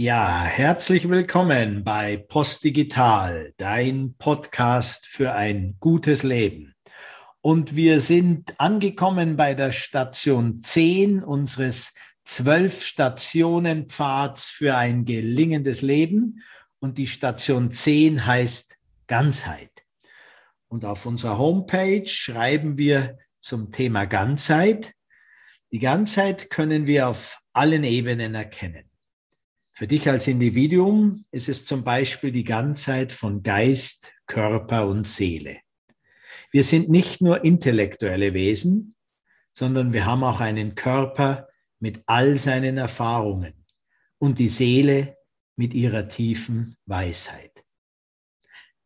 Ja, herzlich willkommen bei Postdigital, dein Podcast für ein gutes Leben. Und wir sind angekommen bei der Station 10 unseres zwölf Stationen Pfads für ein gelingendes Leben. Und die Station 10 heißt Ganzheit. Und auf unserer Homepage schreiben wir zum Thema Ganzheit. Die Ganzheit können wir auf allen Ebenen erkennen. Für dich als Individuum ist es zum Beispiel die Ganzheit von Geist, Körper und Seele. Wir sind nicht nur intellektuelle Wesen, sondern wir haben auch einen Körper mit all seinen Erfahrungen und die Seele mit ihrer tiefen Weisheit.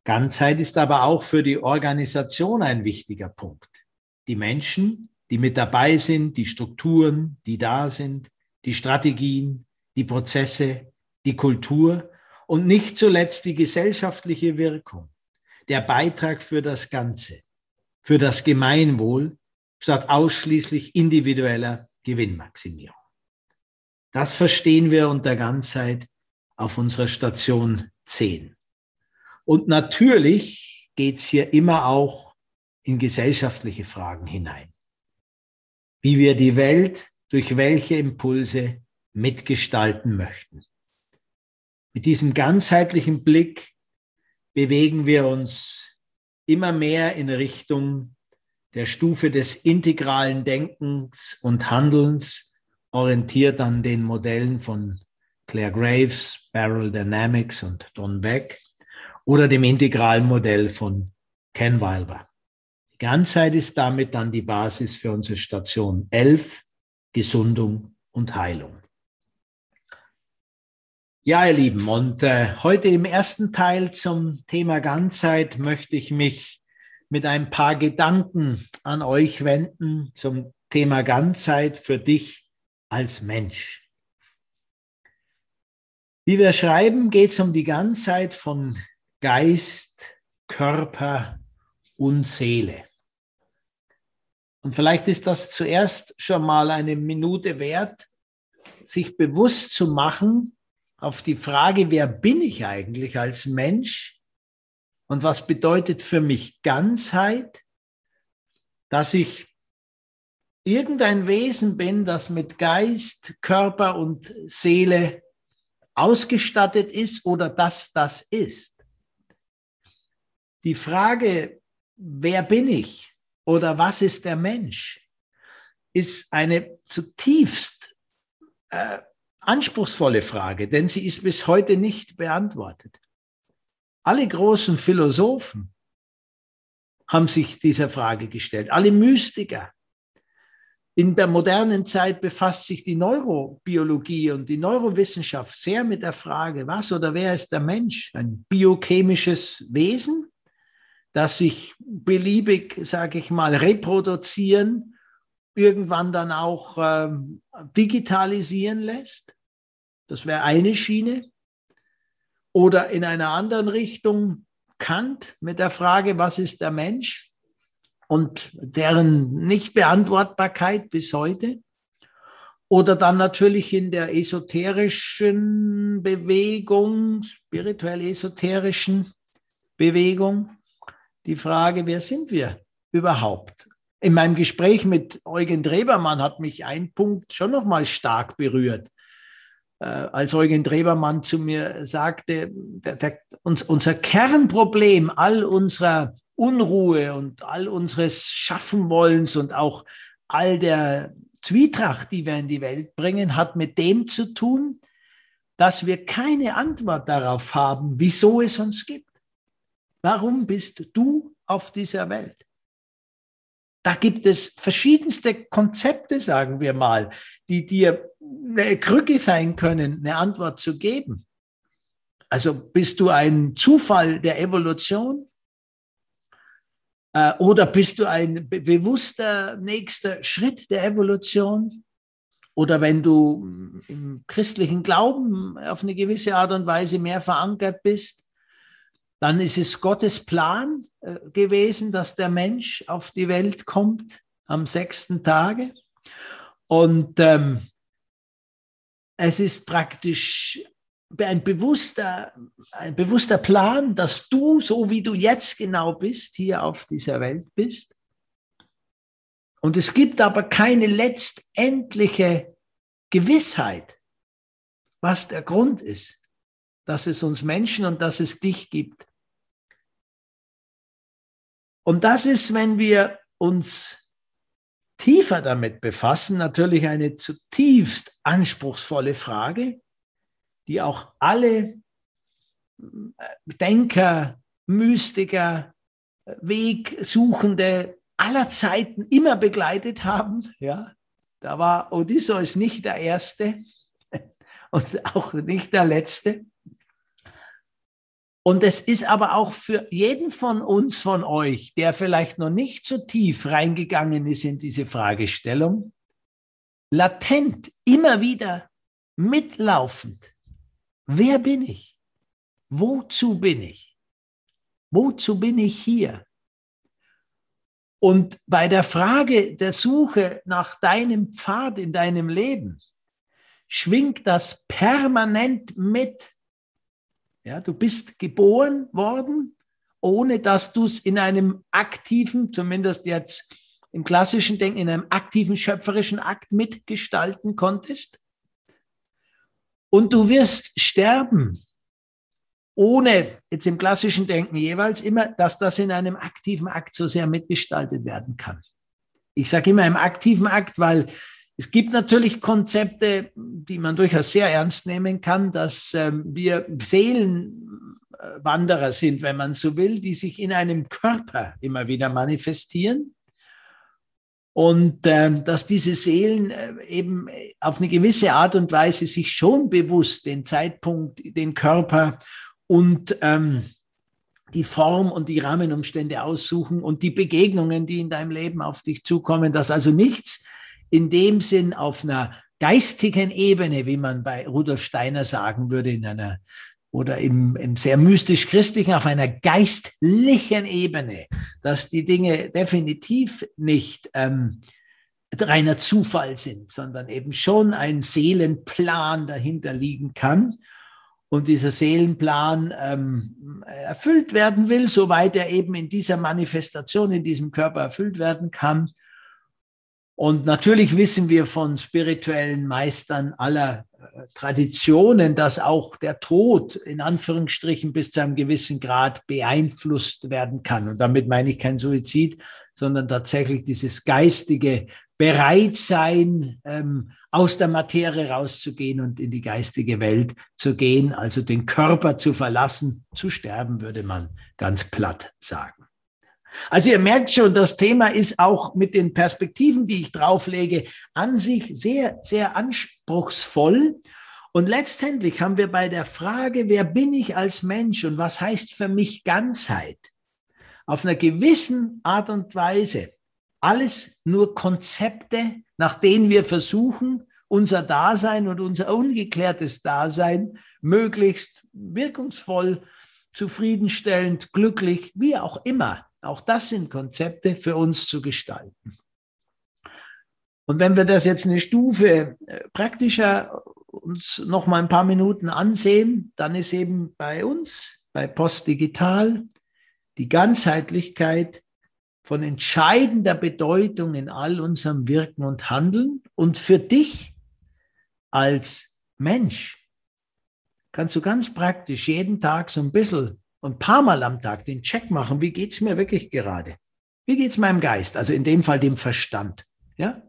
Ganzheit ist aber auch für die Organisation ein wichtiger Punkt. Die Menschen, die mit dabei sind, die Strukturen, die da sind, die Strategien, die Prozesse, die Kultur und nicht zuletzt die gesellschaftliche Wirkung, der Beitrag für das Ganze, für das Gemeinwohl statt ausschließlich individueller Gewinnmaximierung. Das verstehen wir unter Ganzheit auf unserer Station 10. Und natürlich geht es hier immer auch in gesellschaftliche Fragen hinein. Wie wir die Welt durch welche Impulse mitgestalten möchten. Mit diesem ganzheitlichen Blick bewegen wir uns immer mehr in Richtung der Stufe des integralen Denkens und Handelns, orientiert an den Modellen von Claire Graves, Barrel Dynamics und Don Beck oder dem integralen Modell von Ken Wilber. Die Ganzheit ist damit dann die Basis für unsere Station 11, Gesundung und Heilung. Ja, ihr Lieben, und äh, heute im ersten Teil zum Thema Ganzheit möchte ich mich mit ein paar Gedanken an euch wenden zum Thema Ganzheit für dich als Mensch. Wie wir schreiben, geht es um die Ganzheit von Geist, Körper und Seele. Und vielleicht ist das zuerst schon mal eine Minute wert, sich bewusst zu machen, auf die Frage, wer bin ich eigentlich als Mensch und was bedeutet für mich Ganzheit, dass ich irgendein Wesen bin, das mit Geist, Körper und Seele ausgestattet ist oder dass das ist. Die Frage, wer bin ich oder was ist der Mensch, ist eine zutiefst äh, anspruchsvolle Frage, denn sie ist bis heute nicht beantwortet. Alle großen Philosophen haben sich dieser Frage gestellt, alle Mystiker. In der modernen Zeit befasst sich die Neurobiologie und die Neurowissenschaft sehr mit der Frage, was oder wer ist der Mensch? Ein biochemisches Wesen, das sich beliebig, sage ich mal, reproduzieren irgendwann dann auch ähm, digitalisieren lässt. Das wäre eine Schiene. Oder in einer anderen Richtung Kant mit der Frage, was ist der Mensch? Und deren Nichtbeantwortbarkeit bis heute. Oder dann natürlich in der esoterischen Bewegung, spirituell-esoterischen Bewegung, die Frage, wer sind wir überhaupt? In meinem Gespräch mit Eugen Drebermann hat mich ein Punkt schon noch mal stark berührt. Äh, als Eugen Drebermann zu mir sagte, der, der, uns, unser Kernproblem all unserer Unruhe und all unseres Schaffenwollens und auch all der Zwietracht, die wir in die Welt bringen, hat mit dem zu tun, dass wir keine Antwort darauf haben, wieso es uns gibt. Warum bist du auf dieser Welt? Da gibt es verschiedenste Konzepte, sagen wir mal, die dir eine Krücke sein können, eine Antwort zu geben. Also bist du ein Zufall der Evolution? Äh, oder bist du ein bewusster nächster Schritt der Evolution? Oder wenn du im christlichen Glauben auf eine gewisse Art und Weise mehr verankert bist, dann ist es Gottes Plan äh, gewesen, dass der Mensch auf die Welt kommt am sechsten Tage. Und ähm, es ist praktisch ein bewusster, ein bewusster Plan, dass du, so wie du jetzt genau bist, hier auf dieser Welt bist. Und es gibt aber keine letztendliche Gewissheit, was der Grund ist, dass es uns Menschen und dass es dich gibt. Und das ist, wenn wir uns tiefer damit befassen, natürlich eine zutiefst anspruchsvolle Frage, die auch alle äh, Denker, Mystiker, Wegsuchende aller Zeiten immer begleitet haben. Ja, da war Odysseus nicht der Erste und auch nicht der Letzte. Und es ist aber auch für jeden von uns, von euch, der vielleicht noch nicht so tief reingegangen ist in diese Fragestellung, latent, immer wieder mitlaufend. Wer bin ich? Wozu bin ich? Wozu bin ich hier? Und bei der Frage der Suche nach deinem Pfad in deinem Leben schwingt das permanent mit. Ja, du bist geboren worden, ohne dass du es in einem aktiven, zumindest jetzt im klassischen Denken, in einem aktiven schöpferischen Akt mitgestalten konntest. Und du wirst sterben, ohne jetzt im klassischen Denken jeweils immer, dass das in einem aktiven Akt so sehr mitgestaltet werden kann. Ich sage immer im aktiven Akt, weil es gibt natürlich Konzepte, die man durchaus sehr ernst nehmen kann, dass ähm, wir Seelenwanderer sind, wenn man so will, die sich in einem Körper immer wieder manifestieren. Und äh, dass diese Seelen äh, eben auf eine gewisse Art und Weise sich schon bewusst den Zeitpunkt, den Körper und ähm, die Form und die Rahmenumstände aussuchen und die Begegnungen, die in deinem Leben auf dich zukommen, dass also nichts in dem Sinn auf einer geistigen Ebene, wie man bei Rudolf Steiner sagen würde, in einer oder im, im sehr mystisch-christlichen, auf einer geistlichen Ebene, dass die Dinge definitiv nicht ähm, reiner Zufall sind, sondern eben schon ein Seelenplan dahinter liegen kann und dieser Seelenplan ähm, erfüllt werden will, soweit er eben in dieser Manifestation, in diesem Körper erfüllt werden kann. Und natürlich wissen wir von spirituellen Meistern aller äh, Traditionen, dass auch der Tod in Anführungsstrichen bis zu einem gewissen Grad beeinflusst werden kann. Und damit meine ich kein Suizid, sondern tatsächlich dieses geistige Bereitsein, ähm, aus der Materie rauszugehen und in die geistige Welt zu gehen, also den Körper zu verlassen, zu sterben, würde man ganz platt sagen. Also ihr merkt schon, das Thema ist auch mit den Perspektiven, die ich drauflege, an sich sehr, sehr anspruchsvoll. Und letztendlich haben wir bei der Frage, wer bin ich als Mensch und was heißt für mich Ganzheit, auf einer gewissen Art und Weise alles nur Konzepte, nach denen wir versuchen, unser Dasein und unser ungeklärtes Dasein möglichst wirkungsvoll, zufriedenstellend, glücklich, wie auch immer auch das sind Konzepte für uns zu gestalten. Und wenn wir das jetzt eine Stufe äh, praktischer uns noch mal ein paar Minuten ansehen, dann ist eben bei uns, bei Postdigital, die Ganzheitlichkeit von entscheidender Bedeutung in all unserem Wirken und Handeln. Und für dich als Mensch kannst du ganz praktisch jeden Tag so ein bisschen und ein paar Mal am Tag den Check machen, wie geht's mir wirklich gerade? Wie geht's meinem Geist? Also in dem Fall dem Verstand. Ja?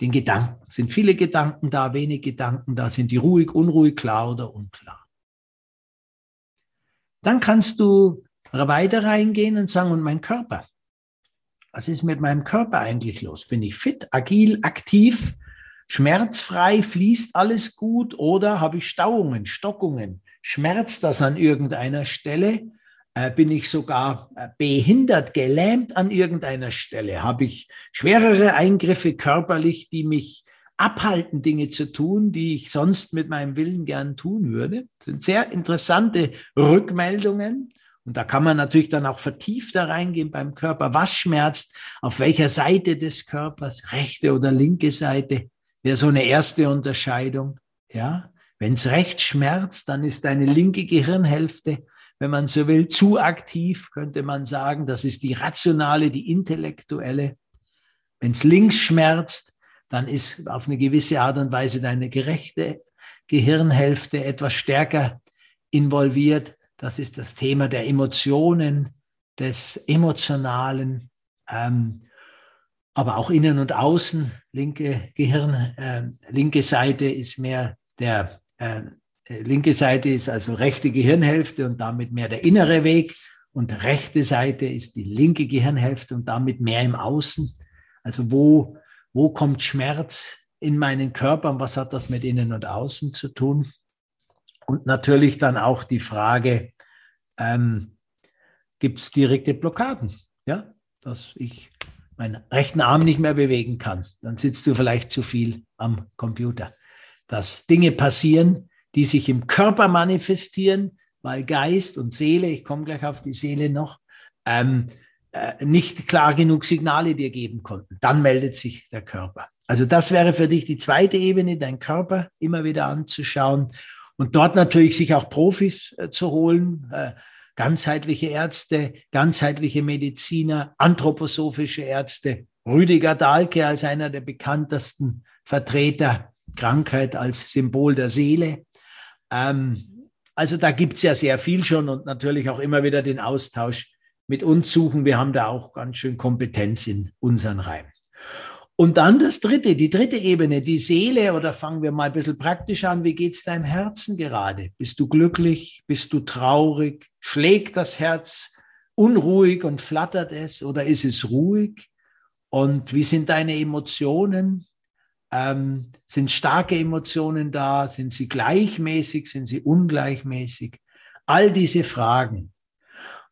Den Gedanken. Sind viele Gedanken da, wenig Gedanken da? Sind die ruhig, unruhig, klar oder unklar? Dann kannst du weiter reingehen und sagen, und mein Körper? Was ist mit meinem Körper eigentlich los? Bin ich fit, agil, aktiv, schmerzfrei, fließt alles gut oder habe ich Stauungen, Stockungen? Schmerzt das an irgendeiner Stelle? Äh, bin ich sogar äh, behindert, gelähmt an irgendeiner Stelle? Habe ich schwerere Eingriffe körperlich, die mich abhalten, Dinge zu tun, die ich sonst mit meinem Willen gern tun würde? Das sind sehr interessante Rückmeldungen. Und da kann man natürlich dann auch vertiefter reingehen beim Körper. Was schmerzt? Auf welcher Seite des Körpers? Rechte oder linke Seite? Wäre so eine erste Unterscheidung. Ja. Wenn es rechts schmerzt, dann ist deine linke Gehirnhälfte, wenn man so will, zu aktiv, könnte man sagen. Das ist die rationale, die intellektuelle. Wenn es links schmerzt, dann ist auf eine gewisse Art und Weise deine gerechte Gehirnhälfte etwas stärker involviert. Das ist das Thema der Emotionen, des Emotionalen, ähm, aber auch innen und außen. Linke Gehirn, äh, linke Seite ist mehr der äh, linke Seite ist also rechte Gehirnhälfte und damit mehr der innere Weg und rechte Seite ist die linke Gehirnhälfte und damit mehr im Außen. Also wo, wo kommt Schmerz in meinen Körper und was hat das mit innen und außen zu tun? Und natürlich dann auch die Frage, ähm, gibt es direkte Blockaden? Ja, dass ich meinen rechten Arm nicht mehr bewegen kann. Dann sitzt du vielleicht zu viel am Computer. Dass Dinge passieren, die sich im Körper manifestieren, weil Geist und Seele, ich komme gleich auf die Seele noch, ähm, äh, nicht klar genug Signale dir geben konnten. Dann meldet sich der Körper. Also das wäre für dich die zweite Ebene, deinen Körper immer wieder anzuschauen und dort natürlich sich auch Profis äh, zu holen, äh, ganzheitliche Ärzte, ganzheitliche Mediziner, anthroposophische Ärzte. Rüdiger Dahlke als einer der bekanntesten Vertreter Krankheit als Symbol der Seele. Ähm, also da gibt es ja sehr viel schon und natürlich auch immer wieder den Austausch mit uns suchen. Wir haben da auch ganz schön Kompetenz in unseren Reihen. Und dann das dritte, die dritte Ebene, die Seele, oder fangen wir mal ein bisschen praktisch an. Wie geht es deinem Herzen gerade? Bist du glücklich? Bist du traurig? Schlägt das Herz unruhig und flattert es oder ist es ruhig? Und wie sind deine Emotionen? Ähm, sind starke Emotionen da? Sind sie gleichmäßig? Sind sie ungleichmäßig? All diese Fragen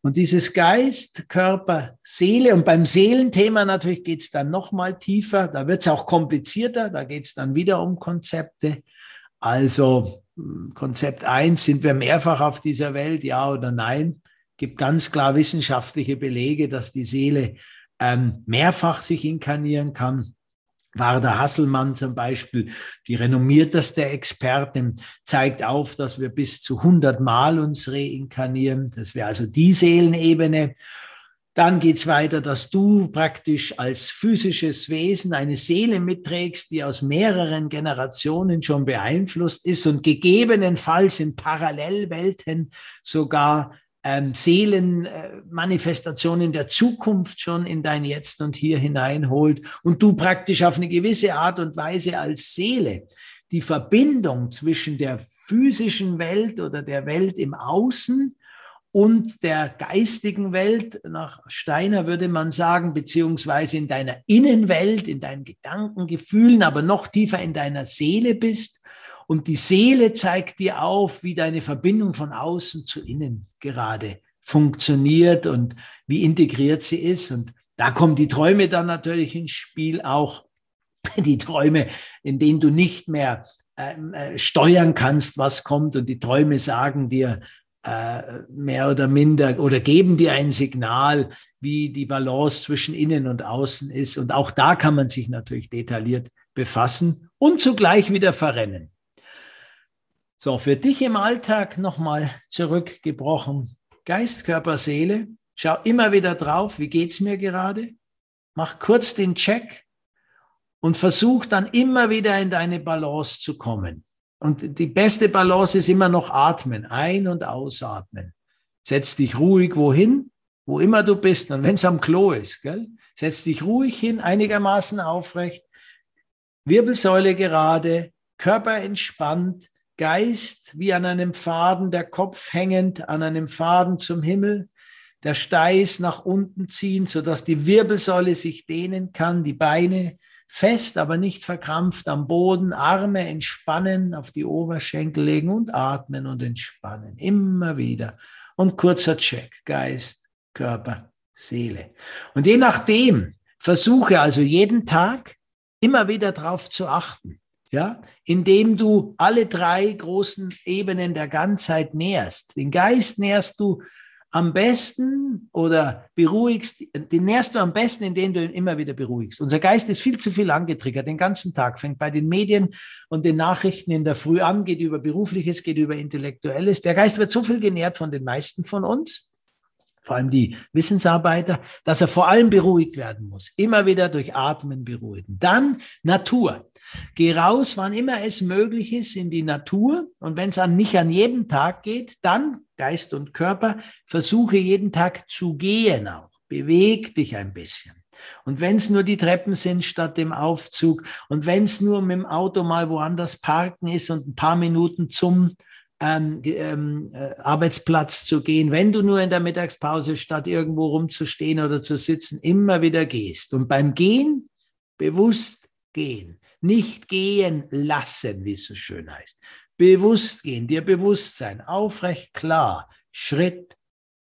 und dieses Geist, Körper, Seele und beim Seelenthema natürlich geht es dann noch mal tiefer, da wird es auch komplizierter, da geht es dann wieder um Konzepte. Also Konzept eins sind wir mehrfach auf dieser Welt, ja oder nein? Gibt ganz klar wissenschaftliche Belege, dass die Seele ähm, mehrfach sich inkarnieren kann. Warder Hasselmann zum Beispiel, die renommierteste Expertin, zeigt auf, dass wir bis zu 100 Mal uns reinkarnieren. Das wäre also die Seelenebene. Dann geht's weiter, dass du praktisch als physisches Wesen eine Seele mitträgst, die aus mehreren Generationen schon beeinflusst ist und gegebenenfalls in Parallelwelten sogar ähm, Seelenmanifestationen der Zukunft schon in dein Jetzt und Hier hineinholt und du praktisch auf eine gewisse Art und Weise als Seele die Verbindung zwischen der physischen Welt oder der Welt im Außen und der geistigen Welt, nach Steiner würde man sagen, beziehungsweise in deiner Innenwelt, in deinen Gedanken, Gefühlen, aber noch tiefer in deiner Seele bist und die Seele zeigt dir auf, wie deine Verbindung von außen zu innen gerade funktioniert und wie integriert sie ist. Und da kommen die Träume dann natürlich ins Spiel, auch die Träume, in denen du nicht mehr ähm, äh, steuern kannst, was kommt. Und die Träume sagen dir äh, mehr oder minder oder geben dir ein Signal, wie die Balance zwischen innen und außen ist. Und auch da kann man sich natürlich detailliert befassen und zugleich wieder verrennen. So, für dich im Alltag nochmal zurückgebrochen. Geist, Körper, Seele. Schau immer wieder drauf, wie geht's mir gerade? Mach kurz den Check und versuch dann immer wieder in deine Balance zu kommen. Und die beste Balance ist immer noch atmen, ein- und ausatmen. Setz dich ruhig wohin, wo immer du bist. Und wenn es am Klo ist, gell? setz dich ruhig hin, einigermaßen aufrecht, Wirbelsäule gerade, Körper entspannt, Geist wie an einem Faden, der Kopf hängend an einem Faden zum Himmel, der Steiß nach unten ziehen, sodass die Wirbelsäule sich dehnen kann, die Beine fest, aber nicht verkrampft am Boden, Arme entspannen, auf die Oberschenkel legen und atmen und entspannen. Immer wieder. Und kurzer Check, Geist, Körper, Seele. Und je nachdem, versuche also jeden Tag immer wieder darauf zu achten ja, indem du alle drei großen Ebenen der Ganzheit nährst. Den Geist nährst du am besten oder beruhigst, den nährst du am besten, indem du ihn immer wieder beruhigst. Unser Geist ist viel zu viel angetriggert, den ganzen Tag, fängt bei den Medien und den Nachrichten in der Früh an, geht über Berufliches, geht über Intellektuelles. Der Geist wird so viel genährt von den meisten von uns, vor allem die Wissensarbeiter, dass er vor allem beruhigt werden muss. Immer wieder durch Atmen beruhigen. Dann Natur. Geh raus, wann immer es möglich ist, in die Natur. Und wenn es an nicht an jedem Tag geht, dann Geist und Körper, versuche jeden Tag zu gehen auch. Beweg dich ein bisschen. Und wenn es nur die Treppen sind statt dem Aufzug und wenn es nur mit dem Auto mal woanders parken ist und ein paar Minuten zum ähm, ähm, äh, Arbeitsplatz zu gehen, wenn du nur in der Mittagspause statt irgendwo rumzustehen oder zu sitzen, immer wieder gehst. Und beim Gehen bewusst gehen. Nicht gehen lassen, wie es so schön heißt. Bewusst gehen, dir bewusst sein, aufrecht, klar, Schritt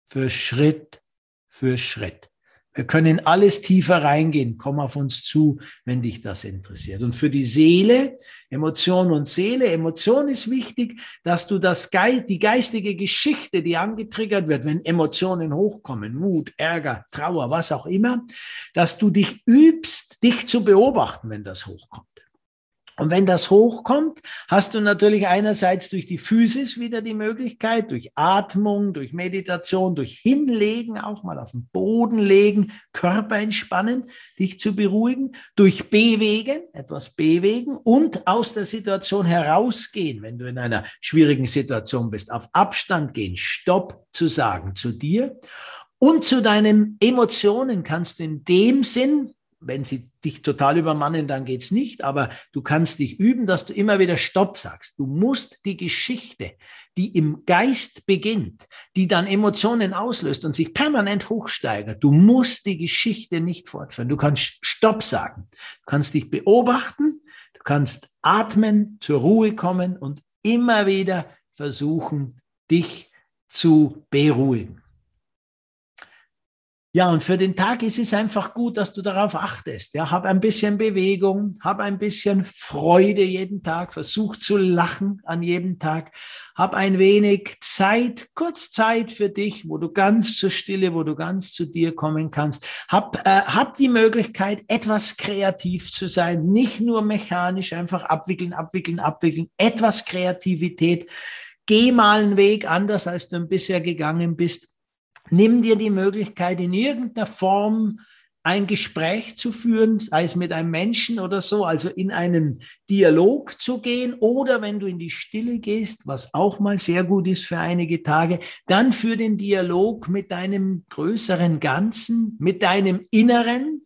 für Schritt für Schritt. Wir können alles tiefer reingehen. Komm auf uns zu, wenn dich das interessiert. Und für die Seele, Emotion und Seele, Emotion ist wichtig, dass du das Geist, die geistige Geschichte, die angetriggert wird, wenn Emotionen hochkommen, Mut, Ärger, Trauer, was auch immer, dass du dich übst, dich zu beobachten, wenn das hochkommt. Und wenn das hochkommt, hast du natürlich einerseits durch die Physis wieder die Möglichkeit, durch Atmung, durch Meditation, durch Hinlegen, auch mal auf den Boden legen, Körper entspannen, dich zu beruhigen, durch Bewegen, etwas bewegen und aus der Situation herausgehen, wenn du in einer schwierigen Situation bist, auf Abstand gehen, Stopp zu sagen zu dir. Und zu deinen Emotionen kannst du in dem Sinn wenn sie dich total übermannen, dann geht's nicht. Aber du kannst dich üben, dass du immer wieder Stopp sagst. Du musst die Geschichte, die im Geist beginnt, die dann Emotionen auslöst und sich permanent hochsteigert. Du musst die Geschichte nicht fortführen. Du kannst Stopp sagen. Du kannst dich beobachten. Du kannst atmen, zur Ruhe kommen und immer wieder versuchen, dich zu beruhigen. Ja, und für den Tag ist es einfach gut, dass du darauf achtest. Ja, hab ein bisschen Bewegung, hab ein bisschen Freude jeden Tag, versuch zu lachen an jedem Tag, hab ein wenig Zeit, kurz Zeit für dich, wo du ganz zur Stille, wo du ganz zu dir kommen kannst. Hab, äh, hab die Möglichkeit, etwas kreativ zu sein, nicht nur mechanisch einfach abwickeln, abwickeln, abwickeln, etwas Kreativität. Geh mal einen Weg anders, als du bisher gegangen bist nimm dir die Möglichkeit, in irgendeiner Form ein Gespräch zu führen, sei es mit einem Menschen oder so, also in einen Dialog zu gehen oder wenn du in die Stille gehst, was auch mal sehr gut ist für einige Tage, dann für den Dialog mit deinem größeren Ganzen, mit deinem Inneren,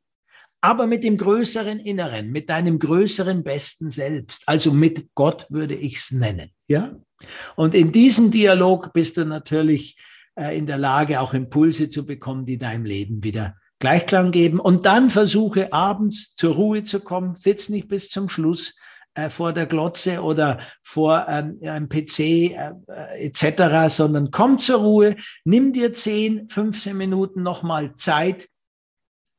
aber mit dem größeren Inneren, mit deinem größeren besten Selbst, also mit Gott würde ich es nennen, ja? Und in diesem Dialog bist du natürlich äh, in der Lage, auch Impulse zu bekommen, die deinem Leben wieder Gleichklang geben. Und dann versuche abends zur Ruhe zu kommen. Sitz nicht bis zum Schluss äh, vor der Glotze oder vor ähm, einem PC äh, äh etc., sondern komm zur Ruhe, nimm dir 10, 15 Minuten nochmal Zeit,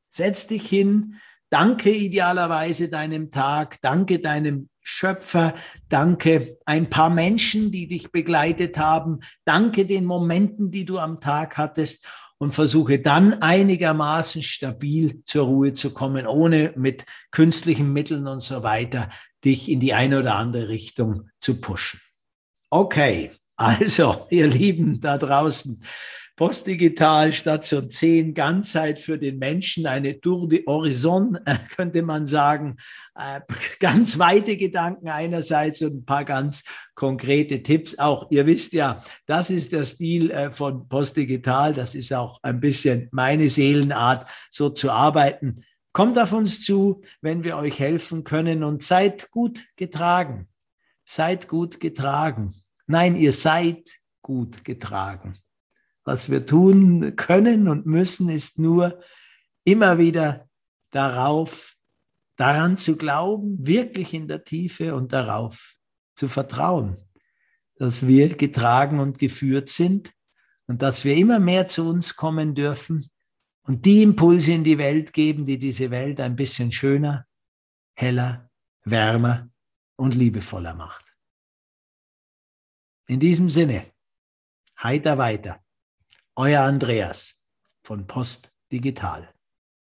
setz dich hin, danke idealerweise deinem Tag, danke deinem Schöpfer, danke. Ein paar Menschen, die dich begleitet haben, danke den Momenten, die du am Tag hattest. Und versuche dann einigermaßen stabil zur Ruhe zu kommen, ohne mit künstlichen Mitteln und so weiter dich in die eine oder andere Richtung zu pushen. Okay, also ihr Lieben da draußen, Postdigital Station 10, Ganzheit für den Menschen, eine Tour de Horizon, äh, könnte man sagen. Äh, ganz weite Gedanken einerseits und ein paar ganz konkrete Tipps. Auch ihr wisst ja, das ist der Stil äh, von Postdigital. Das ist auch ein bisschen meine Seelenart, so zu arbeiten. Kommt auf uns zu, wenn wir euch helfen können und seid gut getragen. Seid gut getragen. Nein, ihr seid gut getragen. Was wir tun können und müssen, ist nur immer wieder darauf, daran zu glauben, wirklich in der Tiefe und darauf zu vertrauen, dass wir getragen und geführt sind und dass wir immer mehr zu uns kommen dürfen und die Impulse in die Welt geben, die diese Welt ein bisschen schöner, heller, wärmer und liebevoller macht. In diesem Sinne, heiter weiter. Euer Andreas von Post Digital.